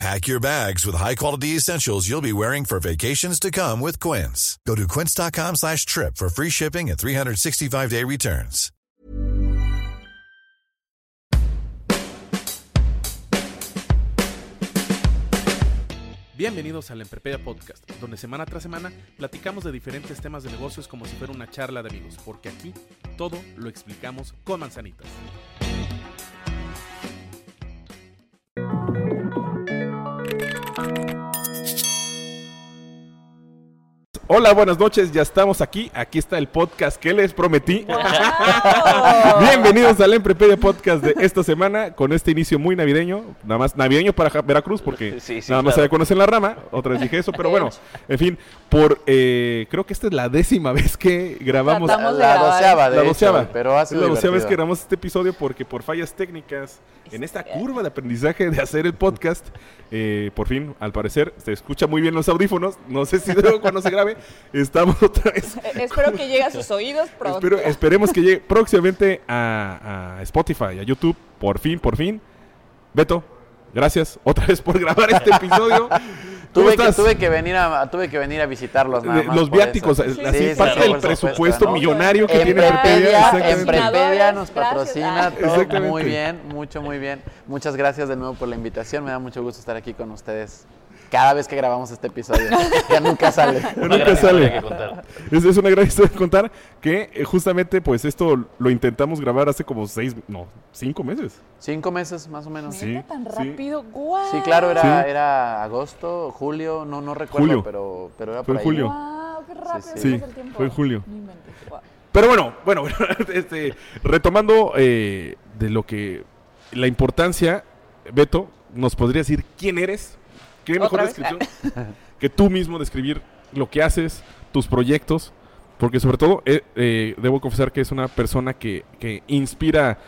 Pack your bags with high-quality essentials you'll be wearing for vacations to come with Quince. Go to quince.com slash trip for free shipping and 365-day returns. Bienvenidos al Emprepedia Podcast, donde semana tras semana platicamos de diferentes temas de negocios como si fuera una charla de amigos, porque aquí todo lo explicamos con manzanitas. Hola, buenas noches, ya estamos aquí. Aquí está el podcast que les prometí. Bienvenidos al Emprepedia Podcast de esta semana con este inicio muy navideño. Nada más navideño para Veracruz porque Sí, sí, nada más claro. se conocen la rama. Otra vez dije eso, pero bueno, en fin, por eh, creo que esta es la décima vez que grabamos. La grabar. doceava, de La hecho, doceava. pero ha Es sido la doceava vez que grabamos este episodio porque por fallas técnicas en esta curva de aprendizaje de hacer el podcast, eh, por fin, al parecer, se escucha muy bien los audífonos. No sé si luego cuando se grabe, estamos otra vez. Eh, Espero que llegue a sus oídos pronto. Espero- esperemos que llegue próximamente a, a Spotify, a YouTube, por fin, por fin. Beto, gracias otra vez por grabar este episodio. ¿Cómo Tuve que, tuve, que venir a, tuve que venir a visitarlos nada Eh, más los viáticos, así Sí, sí, parte sí, del presupuesto ¿no? millonario que En tiene Emprepedia, Prepedia, en exactamente. Prepedia nos patrocina todo muy bien, mucho, muy bien. Muchas gracias de nuevo por la invitación. Me da mucho gusto estar aquí con ustedes cada vez que grabamos este episodio. ya nunca sale. Nunca sale. Es, es una gran historia de contar que eh, justamente pues esto lo intentamos grabar hace como seis, no, cinco meses. Cinco meses más o menos. Sí. ¿Neta tan sí. rápido? ¡Guau! Sí, claro, era, Sí. era agosto, julio, no, no recuerdo, Julio. pero, pero era Fue por ahí. julio. ¡Guau! ¡Qué rápido sí. Sí, el tiempo! fue en julio. Pero bueno, bueno, este, retomando eh, de lo que la importancia, Beto, ¿nos podría decir quién eres? ¿Qué mejor descripción que tú mismo describir lo que haces, tus proyectos? Porque sobre todo, eh, eh, debo confesar que es una persona que, que inspira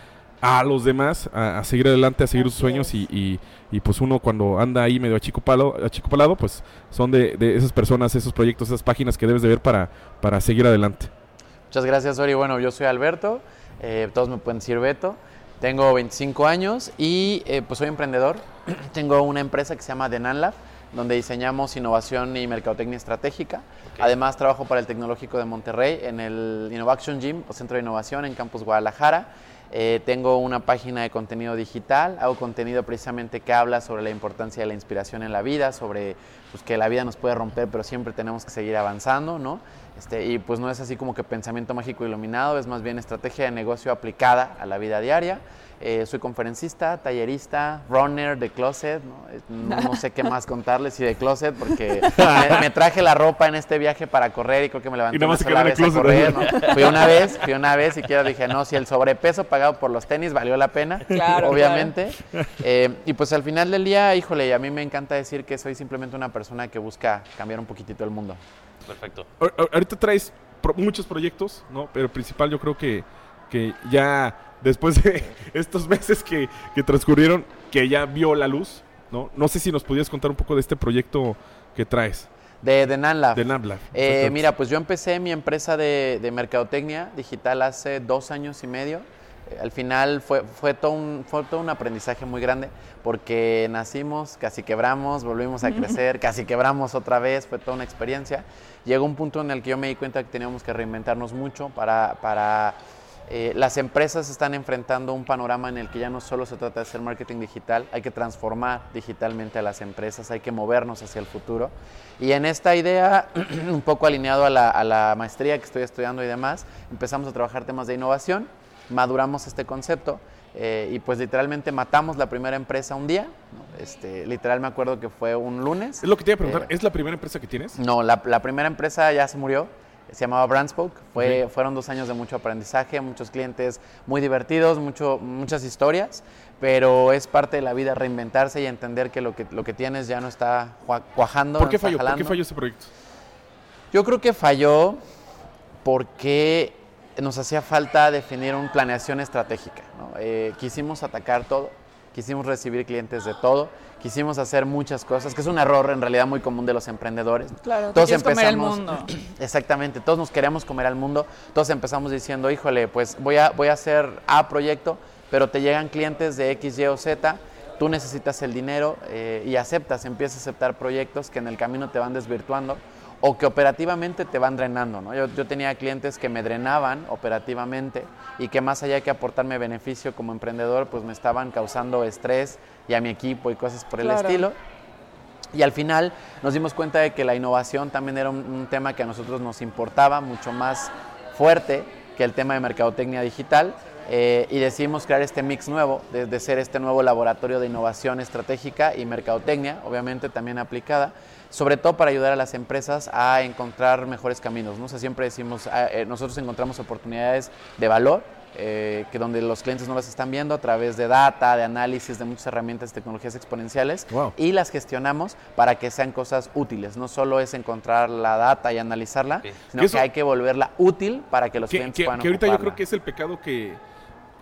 a los demás a, a seguir adelante, a seguir sus sueños y- y, pues uno cuando anda ahí medio achicopalado, achicopalado pues son de, de esas personas, esos proyectos, esas páginas que debes de ver para, para seguir adelante. Muchas gracias, Ori. Bueno, yo soy Alberto, eh, todos me pueden decir Beto. Tengo 25 años y eh, pues soy emprendedor. Tengo una empresa que se llama Denanlab, donde diseñamos innovación y mercadotecnia estratégica. Además, trabajo para el Tecnológico de Monterrey en el Innovation Gym o Centro de Innovación en Campus Guadalajara. Eh, tengo una página de contenido digital, hago contenido precisamente que habla sobre la importancia de la inspiración en la vida, sobre pues, que la vida nos puede romper, pero siempre tenemos que seguir avanzando, ¿no? Este, y pues no es así como que pensamiento mágico iluminado, es más bien estrategia de negocio aplicada a la vida diaria. Eh, soy conferencista, tallerista, runner de closet, ¿no? Eh, no, no sé qué más contarles y de closet porque me, me traje la ropa en este viaje para correr y creo que me levanté Y nada más una sola vez a closet, correr, ¿no? ¿no? Fui una vez, fui una vez y quiero dije, no, si el sobrepeso pagado por los tenis valió la pena, Claro, obviamente. Eh, y pues al final del día, híjole, a mí me encanta decir que soy simplemente una persona que busca cambiar un poquitito el mundo. Perfecto. Ahor- ahor- Ahorita traes pro- muchos proyectos, ¿no? Pero el principal yo creo que, que ya después de estos meses que, que transcurrieron, que ya vio la luz, ¿no? No sé si nos podías contar un poco de este proyecto que traes, De, de NanLab. de NABLA. Eh, mira, pues yo empecé mi empresa de, de mercadotecnia digital hace dos años y medio. Eh, Al final fue, fue, todo un, fue todo un aprendizaje muy grande porque nacimos, casi quebramos, volvimos a crecer, casi quebramos otra vez, fue toda una experiencia. Llegó un punto en el que yo me di cuenta que teníamos que reinventarnos mucho para... para eh, las empresas están enfrentando un panorama en el que ya no solo se trata de hacer marketing digital, hay que transformar digitalmente a las empresas, hay que movernos hacia el futuro. Y en esta idea, un poco alineado a la, a la maestría que estoy estudiando y demás, empezamos a trabajar temas de innovación, maduramos este concepto eh, y pues literalmente matamos la primera empresa un día. ¿no? Este, literal me acuerdo que fue un lunes. Es lo que te iba a preguntar, Eh, ¿es la primera empresa que tienes? no, la, la primera empresa ya se murió. Se llamaba Brandspoke. Fue. Fueron dos años de mucho aprendizaje, muchos clientes muy divertidos, mucho, muchas historias, pero es parte de la vida reinventarse y entender que lo que, lo que tienes ya no está cua- cuajando. ¿Por no qué está falló? ¿Por qué falló ese proyecto? Yo creo que falló porque nos hacía falta definir una planeación estratégica. ¿no? Eh, quisimos atacar todo, quisimos recibir clientes de todo, quisimos hacer muchas cosas, que es un error en realidad muy común de los emprendedores. Claro, todos quieres comer el empezamos, mundo. exactamente, todos nos queríamos comer al mundo, todos empezamos diciendo, híjole, pues voy a, voy a hacer A proyecto, pero te llegan clientes de X, Y o Z, tú necesitas el dinero eh, y aceptas, empiezas a aceptar proyectos que en el camino te van desvirtuando o que operativamente te van drenando. ¿no? Yo, yo tenía clientes que me drenaban operativamente y que más allá de que aportarme beneficio como emprendedor, pues me estaban causando estrés y a mi equipo y cosas por el estilo. Y al final nos dimos cuenta de que la innovación también era un, un tema que a nosotros nos importaba mucho más fuerte que el tema de mercadotecnia digital. eh, y decidimos crear este mix nuevo, de, de ser este nuevo laboratorio de innovación estratégica y mercadotecnia, obviamente también aplicada, sobre todo para ayudar a las empresas a encontrar mejores caminos. ¿no? O sea, siempre decimos, ah, eh, nosotros encontramos oportunidades de valor, eh, que donde los clientes no las están viendo a través de data, de análisis, de muchas herramientas, tecnologías exponenciales Wow. y las gestionamos para que sean cosas útiles. No solo es encontrar la data y analizarla, sino Que eso- que hay que volverla útil para que los Que, clientes que- puedan que ahorita yo creo que es el pecado que,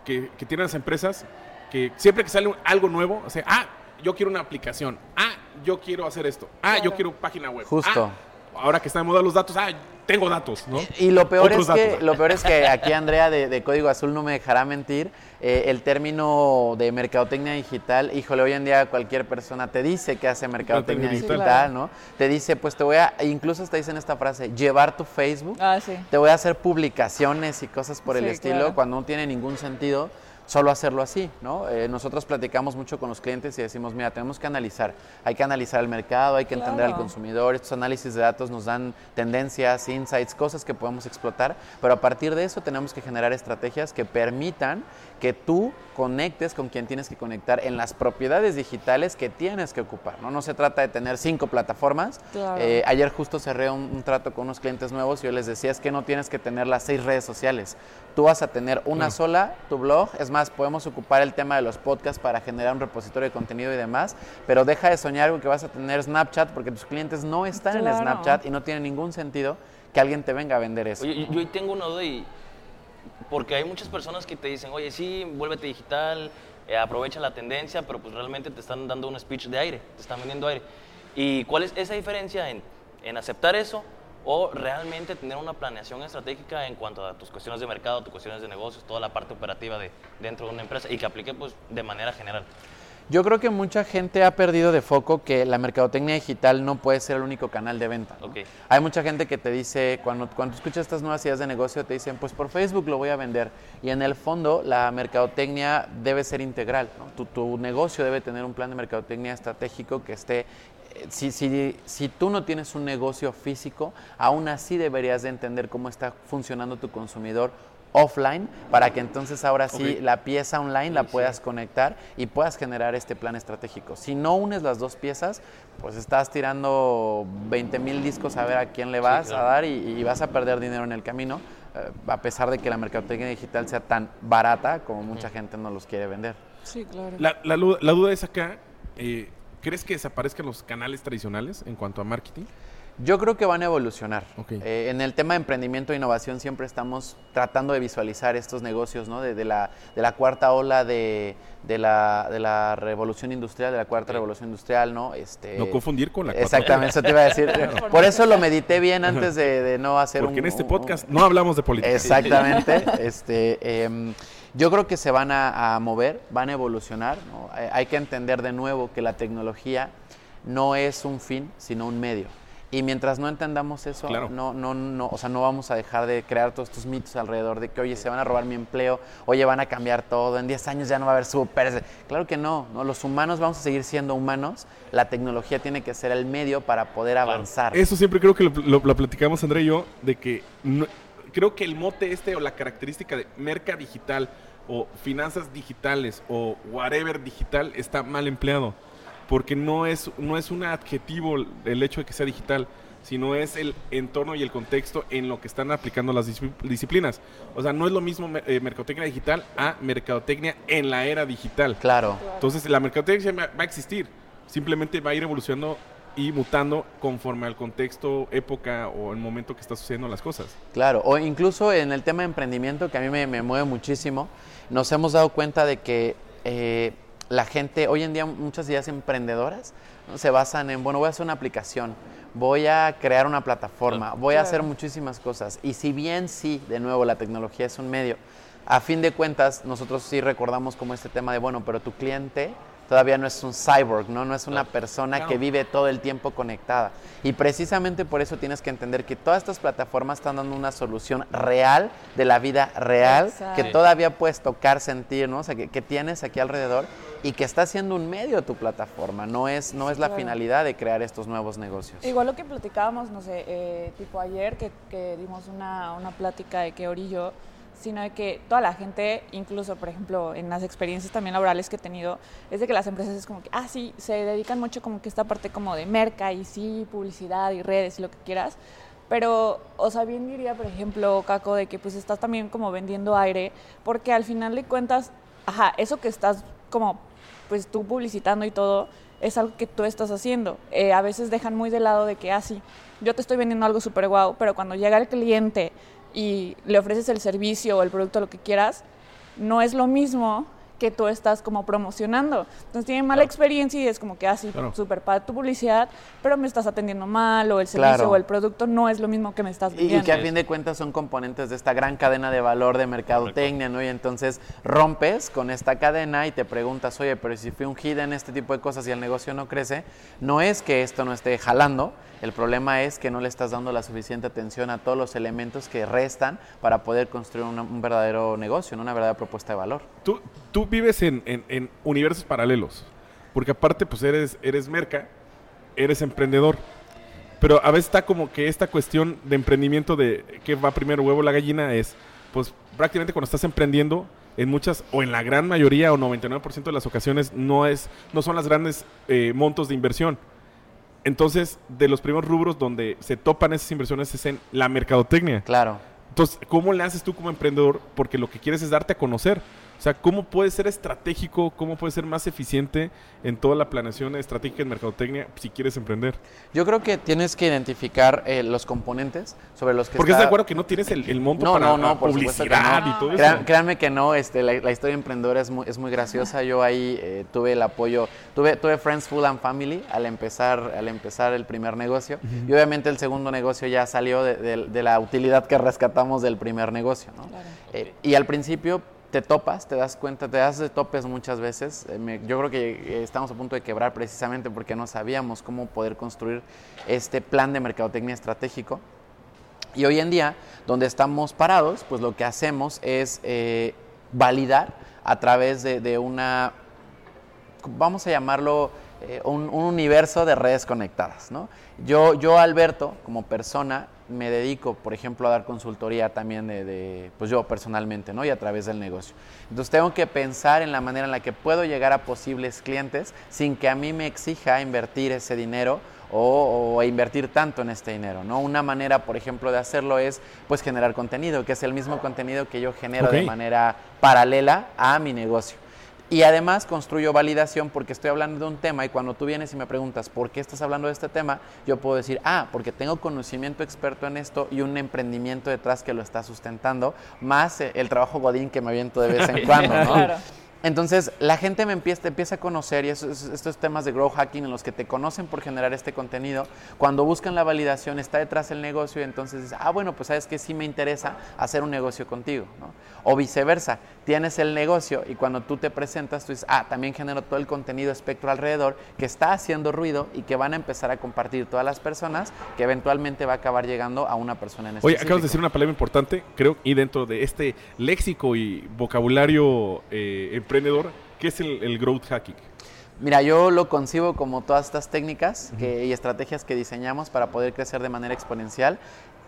que, que tienen las empresas, que siempre que sale algo nuevo, o sea, ah, yo quiero una aplicación, ah, yo quiero hacer esto, ah, yo quiero página web. Justo. ah, ahora que están de moda los datos, ah, tengo datos, ¿no? Y lo peor, Otros es que, datos. lo peor es que aquí Andrea de, de Código Azul no me dejará mentir. eh, el término de mercadotecnia digital, híjole, hoy en día cualquier persona te dice que hace mercadotecnia digital, digital. ¿no? Te dice, pues te voy a, e incluso hasta dicen esta frase, llevar tu Facebook, Ah, sí. te voy a hacer publicaciones y cosas por el estilo, claro. cuando no tiene ningún sentido solo hacerlo así, ¿no? Eh, nosotros platicamos mucho con los clientes y decimos, mira, tenemos que analizar, hay que analizar el mercado, hay que entender al consumidor, estos análisis de datos nos dan tendencias, insights, cosas que podemos explotar, pero a partir de eso tenemos que generar estrategias que permitan que tú conectes con quien tienes que conectar en las propiedades digitales que tienes que ocupar, ¿no? No se trata de tener cinco plataformas. Claro. Eh, ayer justo cerré un, un trato con unos clientes nuevos y yo les decía, es que no tienes que tener las seis redes sociales. Tú vas a tener una Claro. sola, tu blog. Es más, podemos ocupar el tema de los podcasts para generar un repositorio de contenido y demás, pero deja de soñar con que vas a tener Snapchat porque tus clientes no están en. Snapchat y no tiene ningún sentido que alguien te venga a vender eso. Oye, yo- yo tengo una duda y. Porque hay muchas personas que te dicen, oye, sí, vuélvete digital, eh, aprovecha la tendencia, pero pues realmente te están dando un speech de aire, te están vendiendo aire. ¿Y cuál es esa diferencia en, en aceptar eso o realmente tener una planeación estratégica en cuanto a tus cuestiones de mercado, tus cuestiones de negocios, toda la parte operativa de, dentro de una empresa y que aplique pues de manera general? Yo creo que mucha gente ha perdido de foco que la mercadotecnia digital no puede ser el único canal de venta. ¿no? Ok. Hay mucha gente que te dice, cuando, cuando escuchas estas nuevas ideas de negocio, te dicen, pues por Facebook lo voy a vender. Y en el fondo, la mercadotecnia debe ser integral. ¿no? Tu, tu negocio debe tener un plan de mercadotecnia estratégico que esté... Si, si, si tú no tienes un negocio físico, aún así deberías de entender cómo está funcionando tu consumidor offline para que entonces ahora sí la pieza online la Sí, sí. puedas conectar y puedas generar este plan estratégico. Si no unes las dos piezas, pues estás tirando 20 mil discos a ver a quién le vas claro. a dar y, y vas a perder dinero en el camino, eh, a pesar de que la mercadotecnia digital sea tan barata como mucha gente no los quiere vender. Sí, claro. La, la duda es acá, eh, ¿crees que desaparezcan los canales tradicionales en cuanto a marketing? Yo creo que van a evolucionar. Ok. Eh, en el tema de emprendimiento e innovación siempre estamos tratando de visualizar estos negocios, ¿no? De, de la, de la cuarta ola de, de la, de la revolución industrial, de la cuarta revolución industrial, ¿no? Este, No confundir con la cuarta Exactamente, eso te iba a decir. Por eso lo medité bien antes de, no hacer Porque un... en este un- podcast no hablamos de política. Exactamente. este, em, yo creo que se van a, a mover, van a evolucionar. ¿no? Eh, Hay que entender de nuevo que la tecnología no es un fin, sino un medio. Y mientras no entendamos eso, Claro. no, no, no, o sea, no vamos a dejar de crear todos estos mitos alrededor de que, oye, se van a robar mi empleo, oye, van a cambiar todo, en 10 años ya no va a haber súper. Claro que no, no, los humanos vamos a seguir siendo humanos, la tecnología tiene que ser el medio para poder avanzar. Eso siempre creo que lo, lo- lo platicamos André y yo, de que no- creo que el mote este o la característica de merca digital o finanzas digitales o whatever digital está mal empleado. Porque no es, no es un adjetivo el hecho de que sea digital, sino es el entorno y el contexto en lo que están aplicando las disci- disciplinas. O sea, no es lo mismo eh, mercadotecnia digital a mercadotecnia en la era digital. Claro. Entonces, la mercadotecnia va a existir. Simplemente va a ir evolucionando y mutando conforme al contexto, época o el momento que está sucediendo las cosas. Claro, o incluso en el tema de emprendimiento, que a mí me, me mueve muchísimo, nos hemos dado cuenta de que eh, la gente, hoy en día muchas ideas emprendedoras ¿no? se basan en, bueno, voy a hacer una aplicación, voy a crear una plataforma, voy a hacer muchísimas cosas. Y si bien sí, de nuevo, la tecnología es un medio, a fin de cuentas nosotros sí recordamos como este tema de, bueno, pero tu cliente todavía no es un cyborg, ¿no? No es una persona que vive todo el tiempo conectada. Y precisamente por eso tienes que entender que todas estas plataformas están dando una solución real de la vida real, Exacto. que todavía puedes tocar, sentir, ¿no? O sea, que, que tienes aquí alrededor y que está siendo un medio tu plataforma, no es, no es la Claro. finalidad de crear estos nuevos negocios. Igual lo que platicábamos, no sé, eh, tipo ayer que, que dimos una, una plática de que Ori y yo, sino de que toda la gente, incluso por ejemplo en las experiencias también laborales que he tenido, es de que las empresas es como que, ah, sí, se dedican mucho como que esta parte como de merca y sí, publicidad y redes y lo que quieras, pero, o sea, bien diría, por ejemplo, Caco, de que pues estás también como vendiendo aire, porque al final de cuentas, ajá, eso que estás como, pues tú publicitando y todo, es algo que tú estás haciendo. Eh, a veces dejan muy de lado de que, ah, sí, yo te estoy vendiendo algo súper guau, pero cuando llega el cliente y le ofreces el servicio o el producto, lo que quieras, no es lo mismo que tú estás como promocionando. Entonces tienen mala experiencia y es como que así, Claro. súper para tu publicidad, pero me estás atendiendo mal o el servicio Claro. o el producto no es lo mismo que me estás Y, y vendiendo. que a fin de cuentas son componentes de esta gran cadena de valor de mercadotecnia, ¿no? Y entonces rompes con esta cadena y te preguntas, oye, pero si fui un hit en este tipo de cosas y el negocio no crece, no es que esto no esté jalando, el problema es que no le estás dando la suficiente atención a todos los elementos que restan para poder construir un verdadero negocio, una verdadera propuesta de valor. Tú, vives en, universos paralelos, porque aparte pues eres, merca, eres emprendedor, pero a veces está como que esta cuestión de emprendimiento de que va primero huevo la gallina es, pues prácticamente cuando estás emprendiendo, en muchas o en la gran mayoría o 99% de las ocasiones no, es, no son las grandes eh, montos de inversión. Entonces, de los primeros rubros donde se topan esas inversiones es en la mercadotecnia. Claro. Entonces, ¿cómo le haces tú como emprendedor? Porque lo que quieres es darte a conocer. O sea, ¿cómo puedes ser estratégico? ¿Cómo puedes ser más eficiente en toda la planeación estratégica en mercadotecnia si quieres emprender? Yo creo que tienes que identificar eh, los componentes sobre los que Porque está- estás de acuerdo que no tienes el, el monto No, para no, no, publicidad no. y todo Crean- eso. créanme que no, este, la, la historia emprendedora es muy, es muy graciosa. Yo ahí eh, tuve el apoyo, tuve, tuve Friends Full and Family al empezar, al empezar el primer negocio. Y obviamente el segundo negocio ya salió de, de- de la utilidad que rescatamos del primer negocio. ¿no? Claro. Eh, y al principio te topas, te das cuenta, te das de topes muchas veces. Eh, me- yo creo que eh, estamos a punto de quebrar precisamente porque no sabíamos cómo poder construir este plan de mercadotecnia estratégico. Y hoy en día, donde estamos parados, pues lo que hacemos es eh, validar a través de, una, vamos a llamarlo, un, un universo de redes conectadas. ¿no? Yo, yo, Alberto, como persona, me dedico, por ejemplo, a dar consultoría también de, de, pues yo personalmente, ¿no? Y a través del negocio. Entonces tengo que pensar en la manera en la que puedo llegar a posibles clientes sin que a mí me exija invertir ese dinero o, o invertir tanto en este dinero, ¿no? Una manera, por ejemplo, de hacerlo es, pues, generar contenido, que es el mismo contenido que yo genero de manera paralela a mi negocio. Y además construyo validación porque estoy hablando de un tema y cuando tú vienes y me preguntas por qué estás hablando de este tema, yo puedo decir, ah, porque tengo conocimiento experto en esto y un emprendimiento detrás que lo está sustentando, más eh, el trabajo godín que me aviento de vez en cuando, ¿no? Claro. Entonces, la gente me empieza, te empieza a conocer y esos, estos temas de grow hacking en los que te conocen por generar este contenido, cuando buscan la validación está detrás el negocio y entonces dices, ah, bueno, pues sabes que sí me interesa hacer un negocio contigo, ¿no? O viceversa, tienes el negocio y cuando tú te presentas, tú dices, ah, también genero todo el contenido espectro alrededor que está haciendo ruido y que van a empezar a compartir todas las personas, que eventualmente va a acabar llegando a una persona en Oye, específico. acabas de decir una palabra importante, creo, y dentro de este léxico y vocabulario eh, emprendedor, ¿qué es el, el growth hacking? Mira, yo lo concibo como todas estas técnicas que- y estrategias que diseñamos para poder crecer de manera exponencial,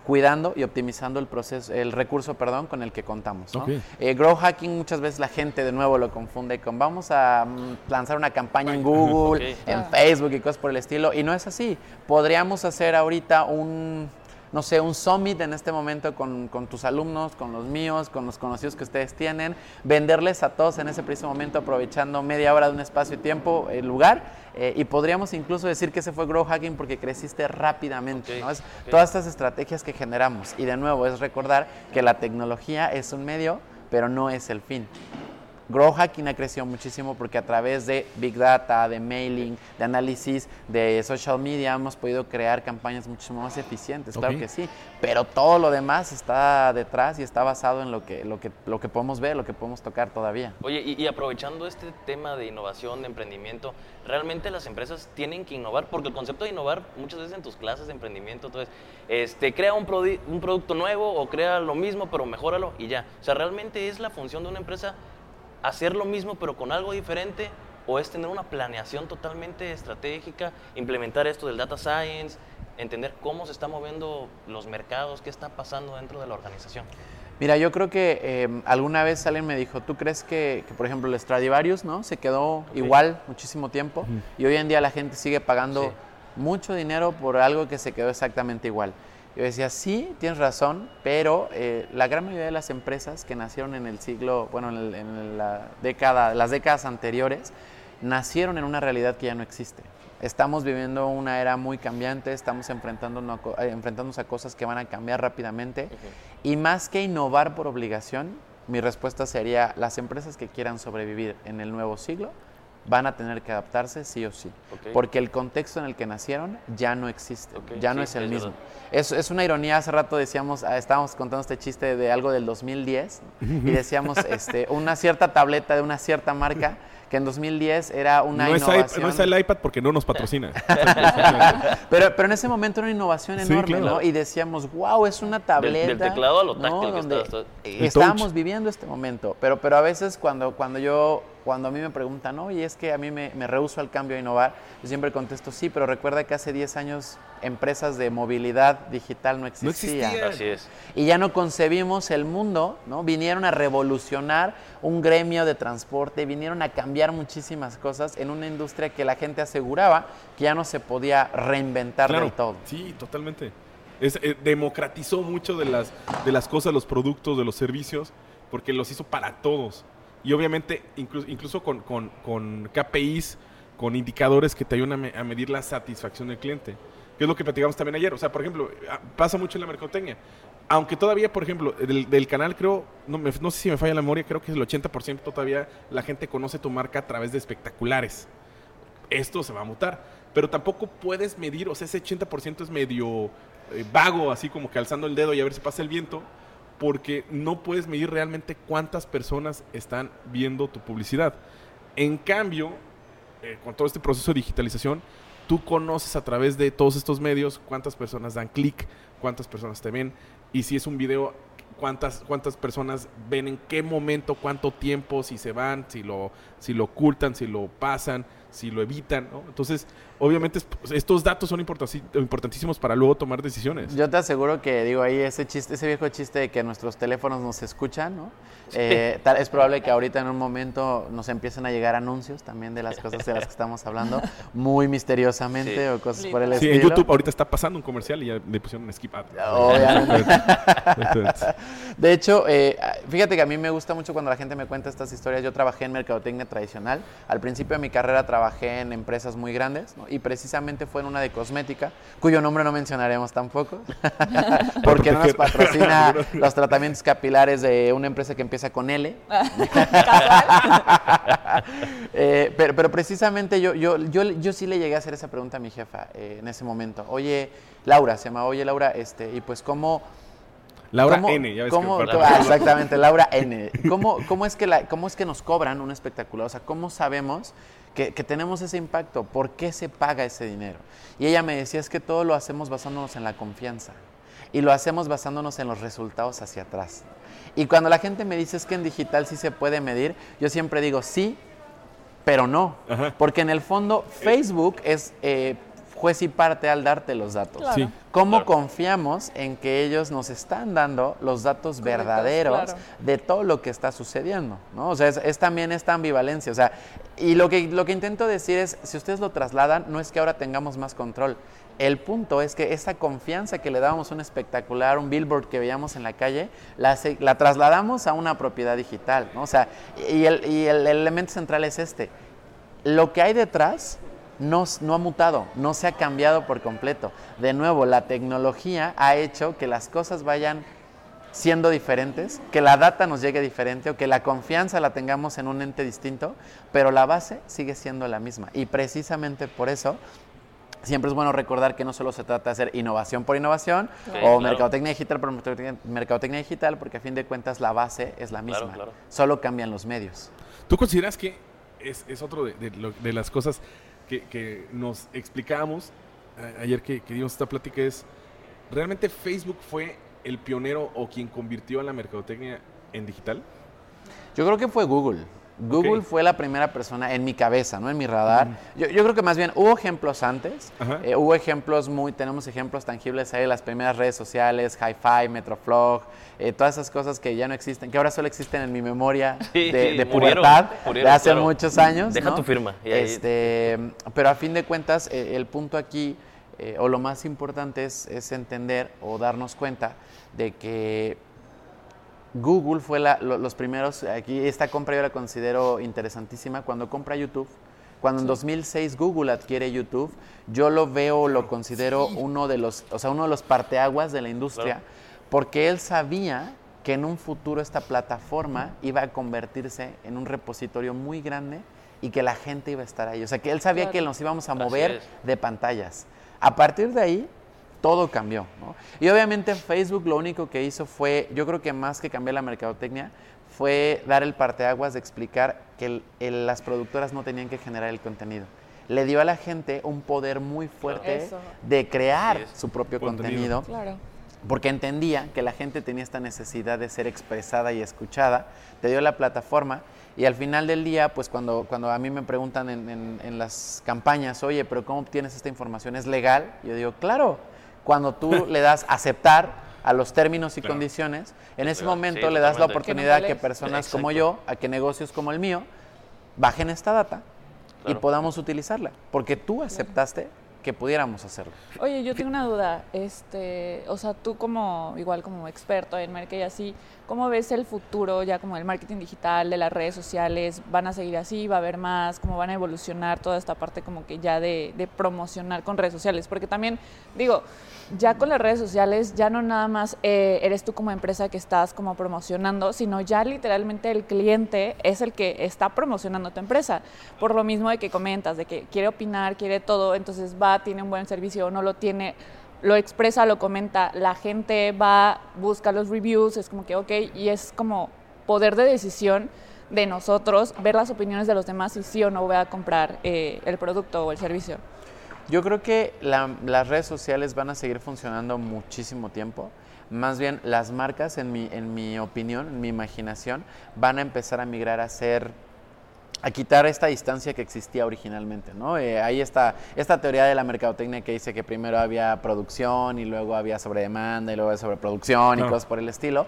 cuidando y optimizando el proceso, el recurso, perdón, con el que contamos. ¿no? Eh, grow hacking muchas veces la gente de nuevo lo confunde con vamos a mm, lanzar una campaña en Google, en Ah. Facebook y cosas por el estilo, y no es así. Podríamos hacer ahorita un no sé, un summit en este momento con, con tus alumnos, con los míos, con los conocidos que ustedes tienen, venderles a todos en ese preciso momento aprovechando media hora de un espacio y tiempo, el lugar, eh, y podríamos incluso decir que ese fue grow hacking porque creciste rápidamente. Todas estas estrategias que generamos. Y de nuevo, es recordar que la tecnología es un medio, pero no es el fin. Grow Hacking ha crecido muchísimo porque a través de Big Data, de mailing, de análisis, de social media hemos podido crear campañas muchísimo más eficientes, claro Ok. que sí, pero todo lo demás está detrás y está basado en lo que, lo que, lo que podemos ver, lo que podemos tocar todavía. Oye, y, y aprovechando este tema de innovación, de emprendimiento, ¿realmente las empresas tienen que innovar? Porque el concepto de innovar, muchas veces en tus clases de emprendimiento, entonces, este, crea un, un producto nuevo o crea lo mismo, pero mejóralo y ya. O sea, ¿realmente es la función de una empresa hacer lo mismo, pero con algo diferente? ¿O es tener una planeación totalmente estratégica, implementar esto del data science, entender cómo se están moviendo los mercados, qué está pasando dentro de la organización? Mira, yo creo que eh, alguna vez alguien me dijo, ¿tú crees que, que, por ejemplo, el Stradivarius ¿no? se quedó igual muchísimo tiempo y hoy en día la gente sigue pagando Sí. mucho dinero por algo que se quedó exactamente igual? Yo decía, sí, tienes razón, pero eh, la gran mayoría de las empresas que nacieron en el siglo, bueno, en, el- en la década, las décadas anteriores, nacieron en una realidad que ya no existe. Estamos viviendo una era muy cambiante, estamos enfrentándonos a, eh, enfrentándonos a cosas que van a cambiar rápidamente. Y más que innovar por obligación, mi respuesta sería, las empresas que quieran sobrevivir en el nuevo siglo van a tener que adaptarse sí o sí. Porque el contexto en el que nacieron ya no existe, ya no sí, es el es mismo. Es, es una ironía, hace rato decíamos, ah, estábamos contando este chiste de algo del 2010 y decíamos este, una cierta tableta de una cierta marca que en 2010 era una No innovación. no es el iPad porque no nos patrocina. Pero, pero en ese momento era una innovación Sí, enorme, claro. ¿no? Y decíamos, wow, es una tableta. del teclado a lo ¿no? táctil que Donde El estábamos touch. viviendo este momento. Pero, pero a veces cuando, cuando yo, cuando a mí me preguntan, oye, es que a mí me, me rehuso al cambio a innovar, yo siempre contesto, sí, pero recuerda que hace 10 años empresas de movilidad digital no existían. existían. Así es. Y ya no concebimos el mundo, ¿no? Vinieron a revolucionar un gremio de transporte, vinieron a cambiar muchísimas cosas en una industria que la gente aseguraba que ya no se podía reinventar Claro, del todo. Sí, totalmente. Es, eh, democratizó mucho de las, de las cosas, los productos, de los servicios, porque los hizo para todos. Y obviamente, incluso, incluso con, con- con KPIs, con indicadores que te ayudan a, me- a medir la satisfacción del cliente. Que es lo que platicamos también ayer. O sea, por ejemplo, pasa mucho en la mercotecnia. Aunque todavía, por ejemplo, del, canal creo, no, sé si me falla la memoria, creo que el 80% todavía la gente conoce tu marca a través de espectaculares esto se va a mutar. Pero tampoco puedes medir, o sea, ese 80% es medio eh, vago, así como que alzando el dedo y a ver si pasa el viento, porque no puedes medir realmente cuántas personas están viendo tu publicidad. En cambio, eh, con todo este proceso de digitalización, tú conoces a través de todos estos medios cuántas personas dan clic, cuántas personas te ven, y si es un video, cuántas, cuántas personas ven en qué momento, cuánto tiempo, si se van, si lo, si lo ocultan, si lo pasan, si lo evitan, ¿no? Entonces, obviamente es- estos datos son importantísimos para luego tomar decisiones. Yo te aseguro que, digo, ahí ese chiste, ese viejo chiste de que nuestros teléfonos nos escuchan, ¿no? Eh, tal- es probable que ahorita en un momento nos empiecen a llegar anuncios también de las cosas de las que estamos hablando, muy misteriosamente Sí. o cosas por el Sí, estilo. en YouTube ahorita está pasando un comercial y ya le pusieron skip ad. Obviamente. De hecho, eh, fíjate que a mí me gusta mucho cuando la gente me cuenta estas historias. Yo trabajé en mercadotecnia tradicional. Al principio de mi carrera trabajé en empresas muy grandes ¿no? Y precisamente fue en una de cosmética, cuyo nombre no mencionaremos tampoco, porque no nos patrocina los tratamientos capilares de una empresa que empieza con L. Eh, pero, pero precisamente yo, yo, yo, yo sí le llegué a hacer esa pregunta a mi jefa eh, en ese momento. Oye, Laura, se llama, oye, Laura, este, y pues cómo... Laura ¿Cómo- N, ya ves cómo- que cómo- ah, exactamente, Laura N. ¿Cómo, cómo, es que la- ¿Cómo es que nos cobran un espectacular? O sea, ¿cómo sabemos que, que tenemos ese impacto? ¿Por qué se paga ese dinero? Y ella me decía, es que todo lo hacemos basándonos en la confianza. Y lo hacemos basándonos en los resultados hacia atrás. Y cuando la gente me dice es que en digital sí se puede medir, yo siempre digo sí, pero no. Ajá. Porque en el fondo Facebook es, eh, juez y parte al darte los datos. Claro. Sí. ¿Cómo Claro. confiamos en que ellos nos están dando los datos verdaderos claro. de todo lo que está sucediendo? ¿no? O sea, es, es también esta ambivalencia. O sea, y lo que, lo que intento decir es, si ustedes lo trasladan, no es que ahora tengamos más control. El punto es que esa confianza que le dábamos a un espectacular, un billboard que veíamos en la calle, la, trasladamos a una propiedad digital. ¿no? O sea, y el, y el elemento central es este. Lo que hay detrás no, ha mutado, no se ha cambiado por completo. De nuevo, la tecnología ha hecho que las cosas vayan siendo diferentes, que la data nos llegue diferente o que la confianza la tengamos en un ente distinto, pero la base sigue siendo la misma. Y precisamente por eso siempre es bueno recordar que no solo se trata de hacer innovación por innovación Sí, o claro. mercadotecnia digital por mercadotecnia- digital, porque a fin de cuentas la base es la misma. Claro, claro. Solo cambian los medios. ¿Tú consideras que es, es otro de, de lo- de las cosas que, que nos explicábamos ayer que, que dimos esta plática? Es, ¿realmente Facebook fue el pionero o quien convirtió a la mercadotecnia en digital? Yo creo que fue Google. Google fue la primera persona en mi cabeza, ¿no? En mi radar. yo, yo creo que más bien hubo ejemplos antes. Eh, hubo ejemplos muy, tenemos ejemplos tangibles ahí, las primeras redes sociales, Hi-Fi, Metroflog, eh, todas esas cosas que ya no existen, que ahora solo existen en mi memoria Sí, de, de murieron, pubertad, murieron, de hace claro. muchos años. Deja ¿no? tu firma, y ahí- Este, pero a fin de cuentas, eh, el punto aquí, eh, o lo más importante es, es entender o darnos cuenta de que Google fue la- lo- los primeros, aquí esta compra yo la considero interesantísima, cuando compra YouTube, cuando en 2006 Google adquiere YouTube, yo lo veo, lo considero uno de los, o sea, uno de los parteaguas de la industria, Claro. porque él sabía que en un futuro esta plataforma iba a convertirse en un repositorio muy grande y que la gente iba a estar ahí. O sea, que él sabía Claro. que nos íbamos a mover de pantallas. A partir de ahí, todo cambió. ¿no? Y obviamente Facebook lo único que hizo fue, yo creo que más que cambiar la mercadotecnia, fue dar el parteaguas de explicar que el- el- las productoras no tenían que generar el contenido. Le dio a la gente un poder muy fuerte Eso. de crear su propio Contenido. contenido Claro. porque entendía que la gente tenía esta necesidad de ser expresada y escuchada, te dio la plataforma y al final del día, pues cuando, cuando a mí me preguntan en, en- en las campañas, oye, pero ¿cómo obtienes esta información? ¿Es legal? Yo digo, claro, cuando tú le das aceptar a los términos y Claro. condiciones, en ese momento sí, le das la oportunidad Que no que personas como yo, a que negocios como el mío, bajen esta data y podamos utilizarla, porque tú aceptaste que pudiéramos hacerlo. Oye, yo tengo una duda. Este, o sea, tú como igual como experto en marketing y así, ¿cómo ves el futuro ya como el marketing digital, de las redes sociales? ¿Van a seguir así? ¿Va a haber más? ¿Cómo van a evolucionar toda esta parte como que ya de, de promocionar con redes sociales? Porque también, digo, ya con las redes sociales ya no nada más eh, eres tú como empresa que estás como promocionando, sino ya literalmente el cliente es el que está promocionando tu empresa. Por lo mismo de que comentas, de que quiere opinar, quiere todo, entonces va, tiene un buen servicio o no lo tiene, lo expresa, lo comenta, la gente va, busca los reviews, es como que, ok, y es como poder de decisión de nosotros, ver las opiniones de los demás y sí o no voy a comprar eh, el producto o el servicio. Yo creo que la- las redes sociales van a seguir funcionando muchísimo tiempo. Más bien, las marcas, en mi, en mi opinión, en mi imaginación, van a empezar a migrar a ser a quitar esta distancia que existía originalmente, ¿no? Eh, hay esta, esta teoría de la mercadotecnia que dice que primero había producción y luego había sobredemanda y luego había sobreproducción y No. cosas por el estilo.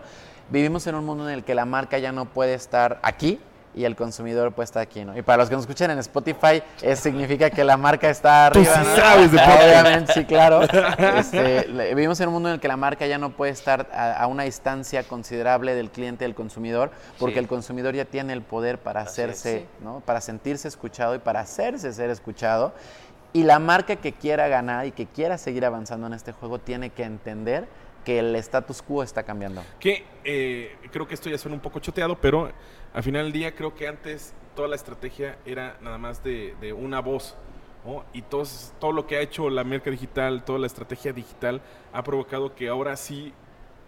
Vivimos en un mundo en el que la marca ya no puede estar aquí y el consumidor puede estar aquí, ¿no? Y para los que nos escuchan en Spotify, eso significa que la marca está Tú arriba. sí ¿no? sabes de. Obviamente, sí, claro. Este, le- vivimos en un mundo en el que la marca ya no puede estar a, a una distancia considerable del cliente, del consumidor, porque Sí. el consumidor ya tiene el poder para Así hacerse, es. Sí. ¿no? Para sentirse escuchado y para hacerse ser escuchado. Y la marca que quiera ganar y que quiera seguir avanzando en este juego tiene que entender que el status quo está cambiando. Que eh, creo que esto ya suena un poco choteado, pero al final del día creo que antes toda la estrategia era nada más de, de una voz. ¿no? Y todos- todo lo que ha hecho la marca digital, toda la estrategia digital ha provocado que ahora sí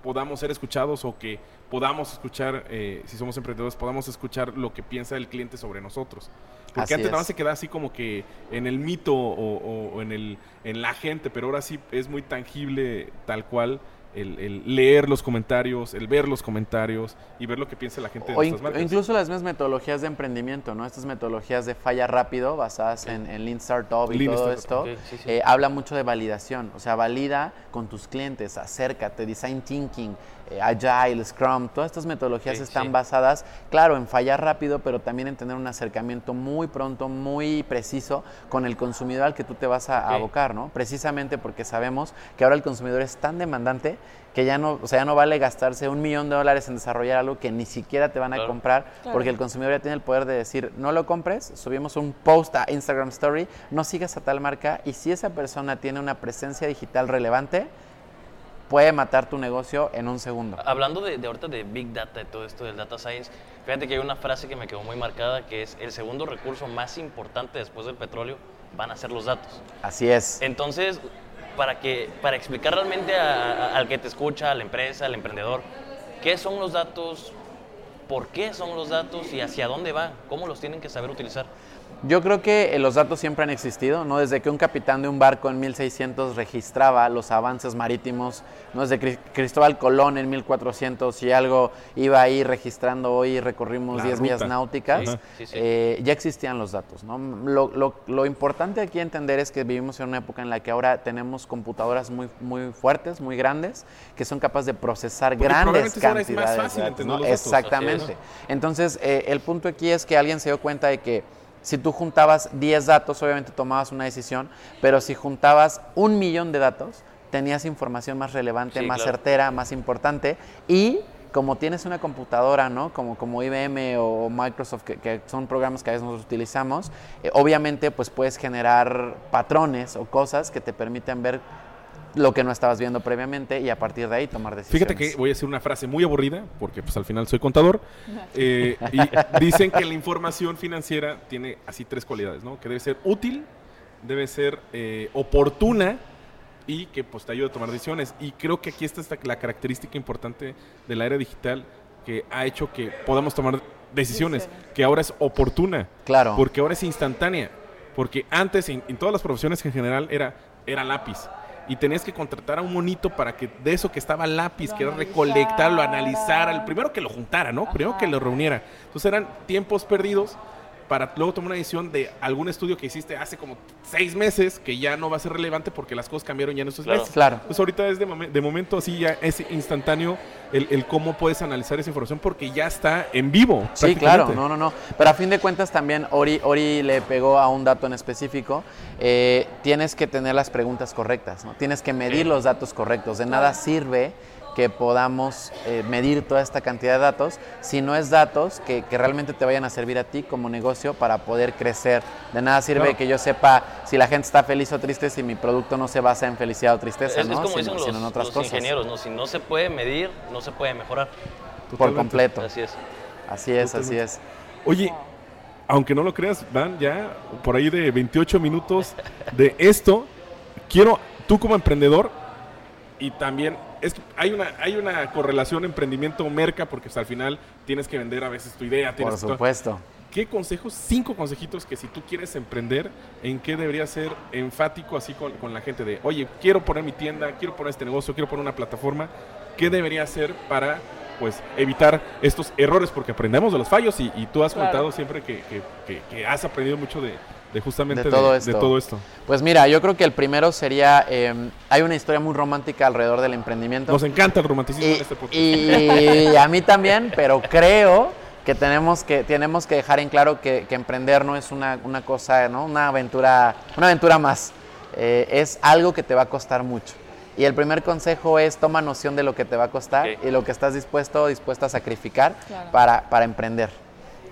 podamos ser escuchados o que podamos escuchar, eh, si somos emprendedores, podamos escuchar lo que piensa el cliente sobre nosotros. Porque Así antes nada más es. se queda así como que en el mito o, o- o en, el, en la gente, pero ahora sí es muy tangible tal cual el, el leer los comentarios, el ver los comentarios y ver lo que piensa la gente de O, nuestras marcas. incluso las mismas metodologías de emprendimiento, ¿no? Estas metodologías de falla rápido basadas en, en Lean Startup y Lean todo Startup, esto, ok, sí, sí. eh, habla mucho de validación. O sea, valida con tus clientes, acércate, design thinking, agile, scrum, todas estas metodologías Sí, están sí. basadas, claro, en fallar rápido, pero también en tener un acercamiento muy pronto, muy preciso con el consumidor al que tú te vas a, abocar, ¿no? Precisamente porque sabemos que ahora el consumidor es tan demandante que ya no, o sea, ya no vale gastarse un millón de dólares en desarrollar algo que ni siquiera te van a Claro. comprar, Claro. porque el consumidor ya tiene el poder de decir, no lo compres, subimos un post a Instagram Story, no sigas a tal marca, y si esa persona tiene una presencia digital relevante, puede matar tu negocio en un segundo. Hablando de, de ahorita de Big Data y todo esto del Data Science, fíjate que hay una frase que me quedó muy marcada que es el segundo recurso más importante después del petróleo van a ser los datos. Así es. Entonces, para, que, para explicar realmente a- a- al que te escucha, a la empresa, al emprendedor, qué son los datos, por qué son los datos y hacia dónde van, cómo los tienen que saber utilizar. Yo creo que eh, los datos siempre han existido, ¿no? Desde que un capitán de un barco en 1600 registraba los avances marítimos, ¿no? Desde Cri- Cristóbal Colón en 1400 y algo iba ahí registrando, hoy recorrimos La 10 millas ruta. náuticas, Sí, sí, sí. eh, ya existían los datos, ¿no? Lo, lo- lo importante aquí entender es que vivimos en una época en la que ahora tenemos computadoras muy, muy fuertes, muy grandes, que son capaces de procesar Porque grandes es más cantidades de datos. Exactamente. Entonces, eh, el punto aquí es que alguien se dio cuenta de que si tú juntabas 10 datos, obviamente tomabas una decisión, pero si juntabas un millón de datos, tenías información más relevante, Sí, más claro. certera, más importante y como tienes una computadora, ¿no? Como, como IBM o Microsoft, que, que son programas que a veces nosotros utilizamos, eh, obviamente pues puedes generar patrones o cosas que te permiten ver lo que no estabas viendo previamente y a partir de ahí tomar decisiones. Fíjate que voy a decir una frase muy aburrida, porque pues al final soy contador. eh, y dicen que la información financiera tiene así tres cualidades, ¿no? Que debe ser útil, debe ser eh, oportuna y que pues te ayuda a tomar decisiones. Y creo que aquí está la característica importante de la era digital que ha hecho que podamos tomar decisiones, Decisiones. que ahora es oportuna. Claro. Porque ahora es instantánea. Porque antes, en, en todas las profesiones en general, era, era lápiz. Y tenías que contratar a un monito para que de eso que estaba lápiz, Lo que era recolectarlo, analizara. analizar, el primero que lo juntara, ¿no? Primero Ajá. que lo reuniera. Entonces eran tiempos perdidos para luego tomar una decisión de algún estudio que hiciste hace como seis meses que ya no va a ser relevante porque las cosas cambiaron ya en esos Claro. meses. Claro. Pues ahorita es de, momen- de momento así ya es instantáneo el, el cómo puedes analizar esa información porque ya está en vivo. Sí, claro, no, no, no. Pero a fin de cuentas también Ori, Ori le pegó a un dato en específico. Eh, tienes que tener las preguntas correctas, ¿no? Tienes que medir los datos correctos. De nada sirve que podamos eh, medir toda esta cantidad de datos si no es datos que, que realmente te vayan a servir a ti como negocio para poder crecer. De nada sirve Claro. que yo sepa si la gente está feliz o triste si mi producto no se basa en felicidad o tristeza, Es, es ¿no? como sino, dicen los, sino en otras los cosas. ingenieros, ¿no? Si no se puede medir, no se puede mejorar. Por completo. Así es. Así es, así es. Oye, aunque no lo creas, van ya por ahí de 28 minutos de esto. Quiero, tú como emprendedor, y también es hay una, hay una correlación emprendimiento-merca, porque pues, al final tienes que vender a veces tu idea. Por Tienes que- supuesto. ¿Qué consejos, cinco consejitos que si tú quieres emprender, en qué debería ser enfático así con, con la gente de, oye, quiero poner mi tienda, quiero poner este negocio, quiero poner una plataforma, ¿qué debería hacer para pues evitar estos errores? Porque aprendemos de los fallos y, y tú has Claro. contado siempre que, que- que- que has aprendido mucho de, de justamente De todo de esto. todo esto. Pues mira, yo creo que el primero sería, eh, hay una historia muy romántica alrededor del emprendimiento. Nos encanta el romanticismo y, en este podcast. y a mí también, pero creo que tenemos que, tenemos que dejar en claro que, que emprender no es una, una cosa, ¿no? una, aventura, una aventura más. Eh, es algo que te va a costar mucho. Y el primer consejo es toma noción de lo que te va a costar y lo que estás dispuesto o dispuesta a sacrificar Claro. para, para emprender.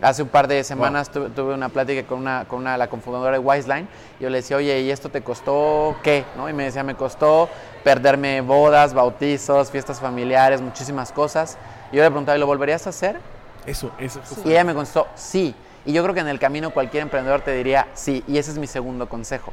Hace un par de semanas tuve, tuve una plática con una, con una la cofundadora de Wiseline. y Yo le decía, oye, ¿y esto te costó qué? ¿No? Y me decía, me costó perderme bodas, bautizos, fiestas familiares, muchísimas cosas. Y yo le preguntaba, ¿y lo volverías a hacer? Eso, eso. Y ella me contestó, sí. Y yo creo que en el camino cualquier emprendedor te diría, sí. Y ese es mi segundo consejo.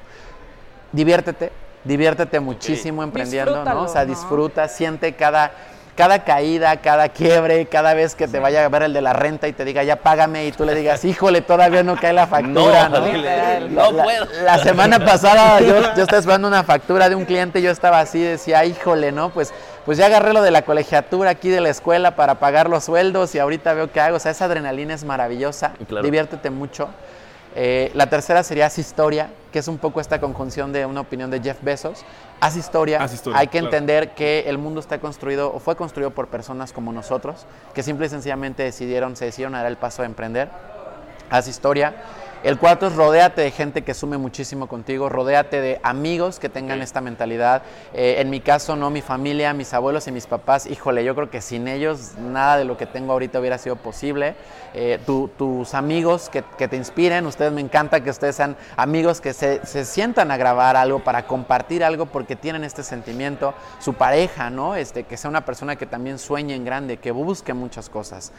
Diviértete, diviértete muchísimo emprendiendo, ¿no? O sea, disfruta, siente cada, cada caída, cada quiebre, cada vez que te vaya a ver el de la renta y te diga, ya págame, y tú le digas, híjole, todavía no cae la factura, ¿no? No, dile, no la, puedo. La semana pasada yo, yo estaba esperando una factura de un cliente, yo estaba así, decía, híjole, ¿no? Pues, pues ya agarré lo de la colegiatura aquí de la escuela para pagar los sueldos y ahorita veo qué hago. O sea, esa adrenalina es maravillosa, Claro. diviértete mucho. Eh, la tercera sería haz historia, que es un poco esta conjunción de una opinión de Jeff Bezos. Haz historia. Haz historia, Hay que claro. entender que el mundo está construido o fue construido por personas como nosotros, que simple y sencillamente decidieron, se decidieron a dar el paso a emprender. Haz historia. El cuarto es rodéate de gente que sume muchísimo contigo, rodéate de amigos que tengan esta mentalidad. Eh, en mi caso, no, mi familia, mis abuelos y mis papás, híjole, yo creo que sin ellos nada de lo que tengo ahorita hubiera sido posible. Eh, tu- tus amigos que, que te inspiren, ustedes me encanta que ustedes sean amigos que se, se sientan a grabar algo, para compartir algo, porque tienen este sentimiento. Su pareja, ¿no? Este, que sea una persona que también sueñe en grande, que busque muchas cosas.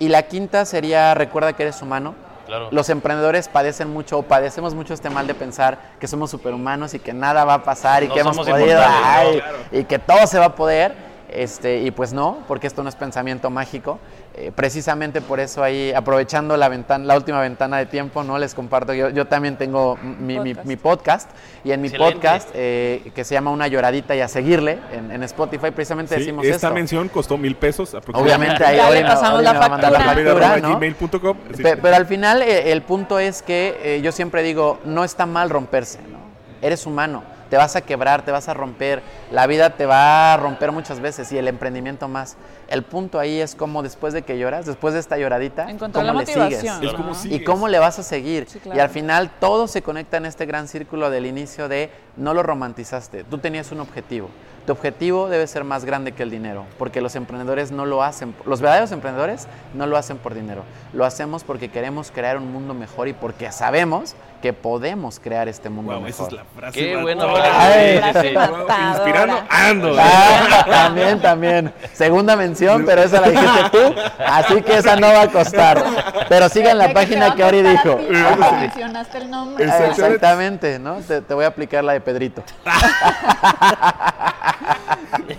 Y la quinta sería, recuerda que eres humano. Claro. Los emprendedores padecen mucho, o padecemos mucho este mal de pensar que somos superhumanos y que nada va a pasar y No que hemos podido, ay, claro. y que todo se va a poder. Este, y pues no, porque esto no es pensamiento mágico. Eh, precisamente por eso ahí, aprovechando la ventana, la última ventana de tiempo, no les comparto. Yo, yo también tengo mi, Podcast. mi podcast y en mi Excelente. podcast eh, que se llama Una lloradita y a seguirle en, en Spotify, precisamente Sí, decimos esta esto. mención costó mil pesos aproximadamente. Obviamente ahí la me va a mandar la factura. factura, ¿no? gmail.com. Sí. Pe- Pero al final eh, el punto es que eh, yo siempre digo, no está mal romperse, ¿no? Eres humano, te vas a quebrar, te vas a romper, la vida te va a romper muchas veces y el emprendimiento más. El punto ahí es cómo después de que lloras, después de esta lloradita, Encontrar cómo la le sigues. Es como ¿Y cómo le vas a seguir? Sí, Y al final todo se conecta en este gran círculo del inicio de no lo romantizaste, tú tenías un objetivo. Tu objetivo debe ser más grande que el dinero, porque los emprendedores no lo hacen, los verdaderos emprendedores no lo hacen por dinero, lo hacemos porque queremos crear un mundo mejor y porque sabemos que podemos crear este mundo Wow, esa es la frase. Qué buena frase. Sí, Inspirando, ando. Ah, también, también. Segunda mención, pero esa la dijiste tú, así que esa no va a costar. Pero sigan la página que Ori dijo. mencionaste el nombre. Exactamente, ¿no? Te, te voy a aplicar la de Pedrito.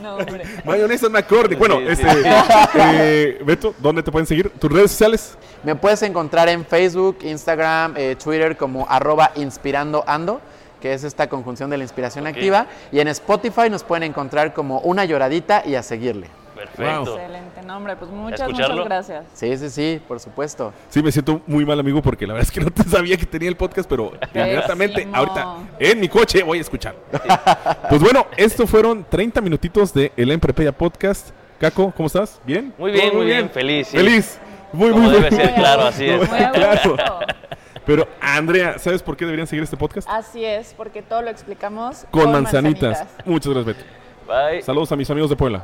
No, hombre. Mayonesa McCordy. Bueno, Sí, sí. este, eh, Beto, ¿dónde te pueden seguir? ¿Tus redes sociales? Me puedes encontrar en Facebook, Instagram, eh, Twitter como arroba inspirando ando, que es esta conjunción de la inspiración activa. Y en Spotify nos pueden encontrar como una lloradita y a seguirle. Perfecto. Excelente nombre. Pues muchas, escucharlo? muchas gracias. Sí, sí, sí, por supuesto. Sí, me siento muy mal amigo porque la verdad es que no te sabía que tenía el podcast, pero inmediatamente ahorita en mi coche voy a escuchar. Pues bueno, estos fueron 30 minutitos de El Emprepedia Podcast. Caco, ¿cómo estás? ¿Bien? Muy bien, ¿Todo muy bien, feliz, sí. Feliz. Muy, Como muy debe ser, claro, así es. Muy Claro. Pero, Andrea, ¿sabes por qué deberían seguir este podcast? Así es, porque todo lo explicamos Con manzanitas. Muchas gracias, Beto. Bye. Saludos a mis amigos de Puebla.